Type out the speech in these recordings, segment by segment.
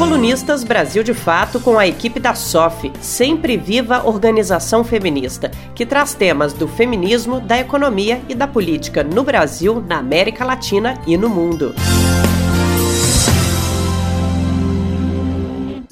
Colunistas Brasil de Fato com a equipe da SOF, Sempre Viva Organização Feminista, que traz temas do feminismo, da economia e da política no Brasil, na América Latina e no mundo.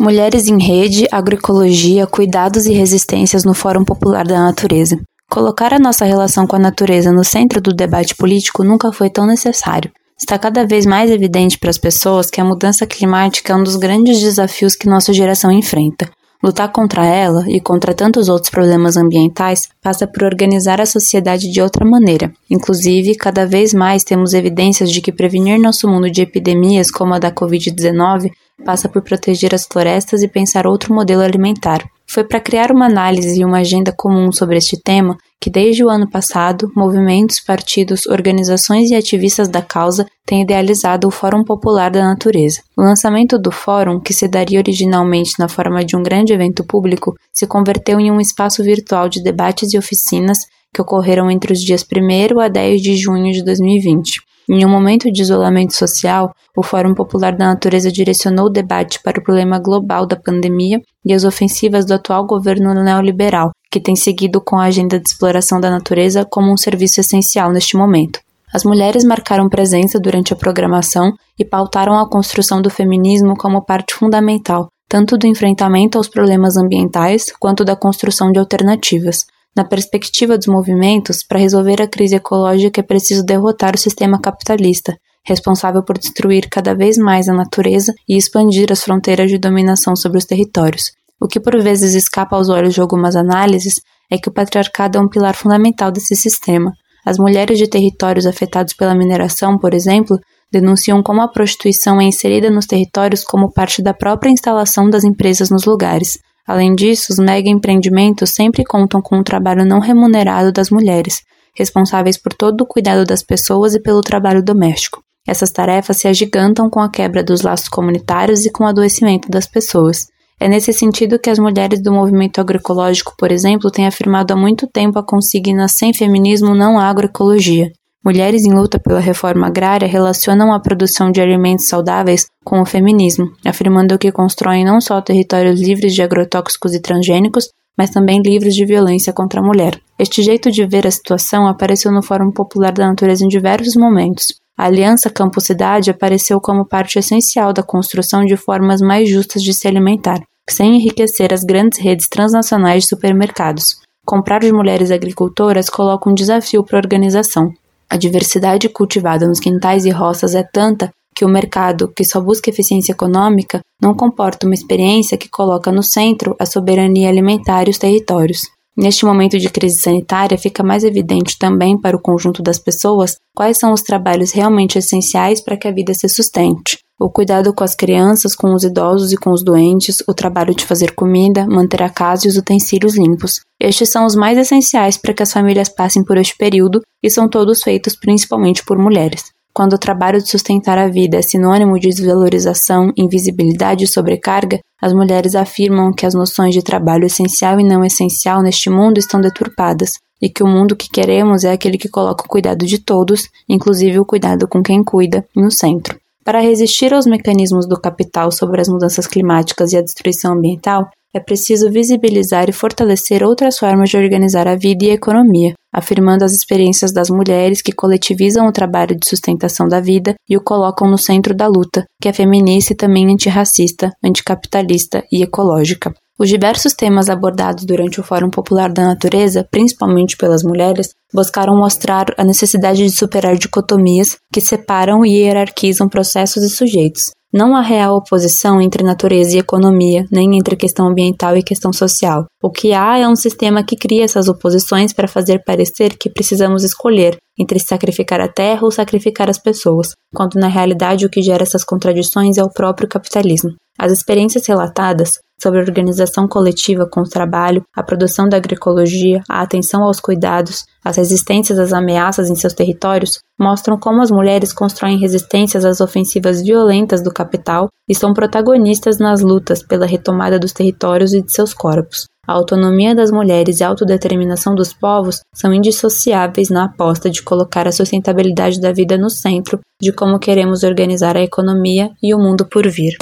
Mulheres em Rede, Agroecologia, Cuidados e Resistências no Fórum Popular da Natureza. Colocar a nossa relação com a natureza no centro do debate político nunca foi tão necessário. Está cada vez mais evidente para as pessoas que a mudança climática é um dos grandes desafios que nossa geração enfrenta. Lutar contra ela e contra tantos outros problemas ambientais passa por organizar a sociedade de outra maneira. Inclusive, cada vez mais temos evidências de que prevenir nosso mundo de epidemias como a da Covid-19 passa por proteger as florestas e pensar outro modelo alimentar. Foi para criar uma análise e uma agenda comum sobre este tema que, desde o ano passado, movimentos, partidos, organizações e ativistas da causa têm idealizado o Fórum Popular da Natureza. O lançamento do fórum, que se daria originalmente na forma de um grande evento público, se converteu em um espaço virtual de debates e oficinas que ocorreram entre os dias 1 a 10 de junho de 2020. Em um momento de isolamento social, o Fórum Popular da Natureza direcionou o debate para o problema global da pandemia e as ofensivas do atual governo neoliberal, que tem seguido com a agenda de exploração da natureza como um serviço essencial neste momento. As mulheres marcaram presença durante a programação e pautaram a construção do feminismo como parte fundamental, tanto do enfrentamento aos problemas ambientais quanto da construção de alternativas. Na perspectiva dos movimentos, para resolver a crise ecológica é preciso derrotar o sistema capitalista, responsável por destruir cada vez mais a natureza e expandir as fronteiras de dominação sobre os territórios. O que por vezes escapa aos olhos de algumas análises é que o patriarcado é um pilar fundamental desse sistema. As mulheres de territórios afetados pela mineração, por exemplo, denunciam como a prostituição é inserida nos territórios como parte da própria instalação das empresas nos lugares, Além disso, os mega empreendimentos sempre contam com o trabalho não remunerado das mulheres, responsáveis por todo o cuidado das pessoas e pelo trabalho doméstico. Essas tarefas se agigantam com a quebra dos laços comunitários e com o adoecimento das pessoas. É nesse sentido que as mulheres do movimento agroecológico, por exemplo, têm afirmado há muito tempo a consigna sem feminismo não agroecologia. Mulheres em luta pela reforma agrária relacionam a produção de alimentos saudáveis com o feminismo, afirmando que constroem não só territórios livres de agrotóxicos e transgênicos, mas também livres de violência contra a mulher. Este jeito de ver a situação apareceu no Fórum Popular da Natureza em diversos momentos. A Aliança Campo-Cidade apareceu como parte essencial da construção de formas mais justas de se alimentar, sem enriquecer as grandes redes transnacionais de supermercados. Comprar de mulheres agricultoras coloca um desafio para a organização. A diversidade cultivada nos quintais e roças é tanta que o mercado, que só busca eficiência econômica, não comporta uma experiência que coloca no centro a soberania alimentar e os territórios. Neste momento de crise sanitária, fica mais evidente também para o conjunto das pessoas quais são os trabalhos realmente essenciais para que a vida se sustente o cuidado com as crianças, com os idosos e com os doentes, o trabalho de fazer comida, manter a casa e os utensílios limpos. Estes são os mais essenciais para que as famílias passem por este período e são todos feitos principalmente por mulheres. Quando o trabalho de sustentar a vida é sinônimo de desvalorização, invisibilidade e sobrecarga, as mulheres afirmam que as noções de trabalho essencial e não essencial neste mundo estão deturpadas e que o mundo que queremos é aquele que coloca o cuidado de todos, inclusive o cuidado com quem cuida, no centro. Para resistir aos mecanismos do capital sobre as mudanças climáticas e a destruição ambiental, é preciso visibilizar e fortalecer outras formas de organizar a vida e a economia, afirmando as experiências das mulheres que coletivizam o trabalho de sustentação da vida e o colocam no centro da luta, que é feminista e também antirracista, anticapitalista e ecológica. Os diversos temas abordados durante o Fórum Popular da Natureza, principalmente pelas mulheres, buscaram mostrar a necessidade de superar dicotomias que separam e hierarquizam processos e sujeitos. Não há real oposição entre natureza e economia, nem entre questão ambiental e questão social. O que há é um sistema que cria essas oposições para fazer parecer que precisamos escolher entre sacrificar a terra ou sacrificar as pessoas, quando na realidade o que gera essas contradições é o próprio capitalismo. As experiências relatadas sobre a organização coletiva com o trabalho, a produção da agroecologia, a atenção aos cuidados, as resistências às ameaças em seus territórios, mostram como as mulheres constroem resistências às ofensivas violentas do capital e são protagonistas nas lutas pela retomada dos territórios e de seus corpos. A autonomia das mulheres e a autodeterminação dos povos são indissociáveis na aposta de colocar a sustentabilidade da vida no centro de como queremos organizar a economia e o mundo por vir.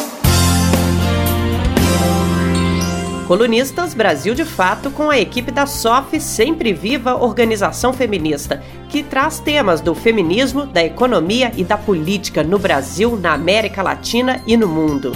Colunistas Brasil de Fato com a equipe da SOF Sempre Viva Organização Feminista, que traz temas do feminismo, da economia e da política no Brasil, na América Latina e no mundo.